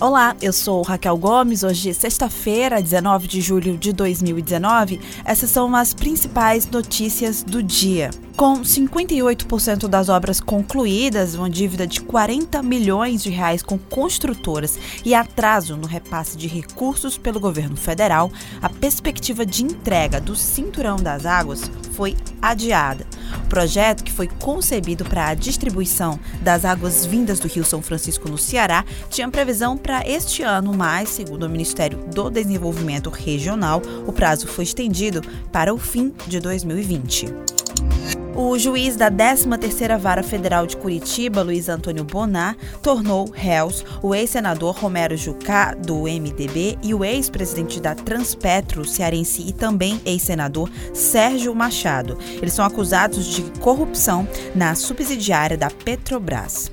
Olá, eu sou Raquel Gomes. Hoje, sexta-feira, 19 de julho de 2019. Essas são as principais notícias do dia. Com 58% das obras concluídas, uma dívida de 40 milhões de reais com construtoras e atraso no repasse de recursos pelo governo federal, a perspectiva de entrega do Cinturão das Águas foi adiada. O projeto, que foi concebido para a distribuição das águas vindas do Rio São Francisco no Ceará, tinha previsão para este ano, mas, segundo o Ministério do Desenvolvimento Regional, o prazo foi estendido para o fim de 2020. O juiz da 13ª Vara Federal de Curitiba, Luiz Antônio Bonar, tornou réus o ex-senador Romero Jucá, do MDB, e o ex-presidente da Transpetro cearense e também ex-senador Sérgio Machado. Eles são acusados de corrupção na subsidiária da Petrobras.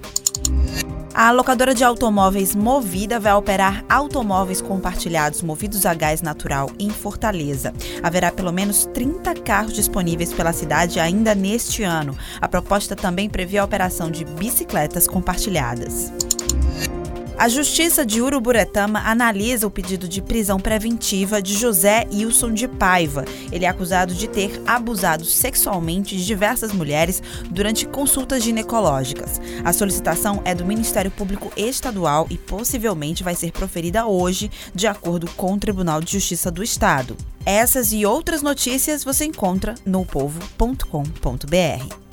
A locadora de automóveis Movida vai operar automóveis compartilhados movidos a gás natural em Fortaleza. Haverá pelo menos 30 carros disponíveis pela cidade ainda neste ano. A proposta também prevê a operação de bicicletas compartilhadas. A Justiça de Uruburetama analisa o pedido de prisão preventiva de José Wilson de Paiva. Ele é acusado de ter abusado sexualmente de diversas mulheres durante consultas ginecológicas. A solicitação é do Ministério Público Estadual e possivelmente vai ser proferida hoje, de acordo com o Tribunal de Justiça do Estado. Essas e outras notícias você encontra no povo.com.br.